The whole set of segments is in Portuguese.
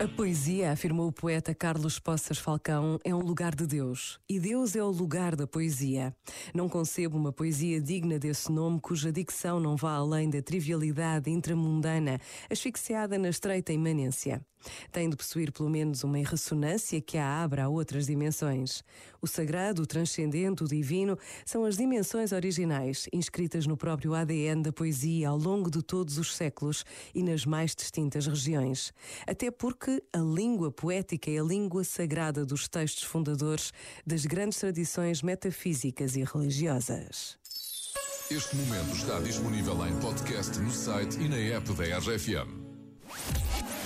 A poesia, afirmou o poeta Carlos Poças Falcão, é um lugar de Deus. E Deus é o lugar da poesia. Não concebo uma poesia digna desse nome cuja dicção não vá além da trivialidade intramundana, asfixiada na estreita imanência. Tem de possuir pelo menos uma ressonância que a abra a outras dimensões. O sagrado, o transcendente, o divino são as dimensões originais, inscritas no próprio ADN da poesia ao longo de todos os séculos e nas mais distintas regiões. Até porque a língua poética é a língua sagrada dos textos fundadores das grandes tradições metafísicas e religiosas. Este momento está disponível em podcast no site e na app da RFM.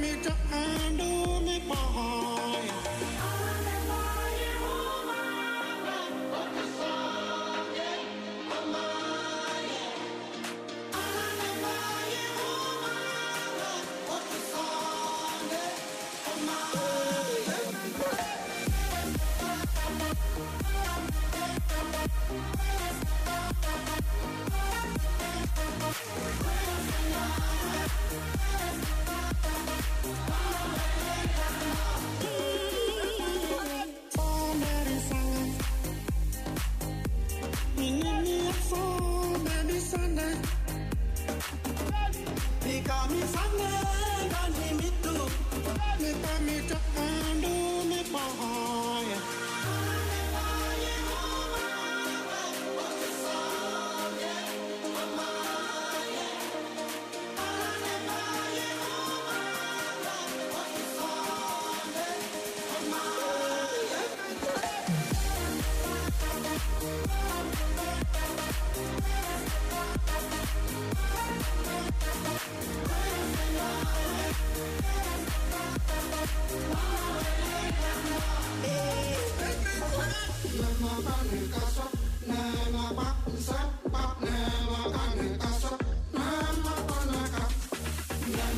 me to handle me, my heart. kami sange kani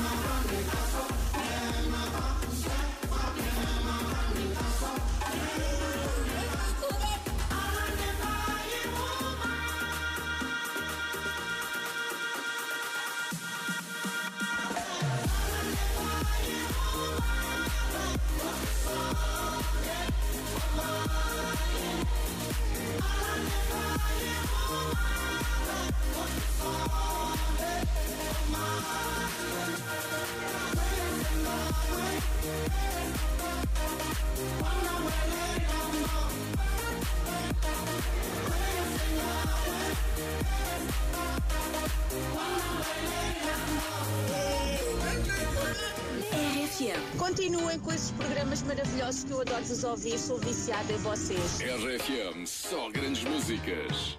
no rompe caso. Continuem com esses programas maravilhosos que eu adoro vos ouvir, sou viciada em vocês. RFM, só grandes músicas.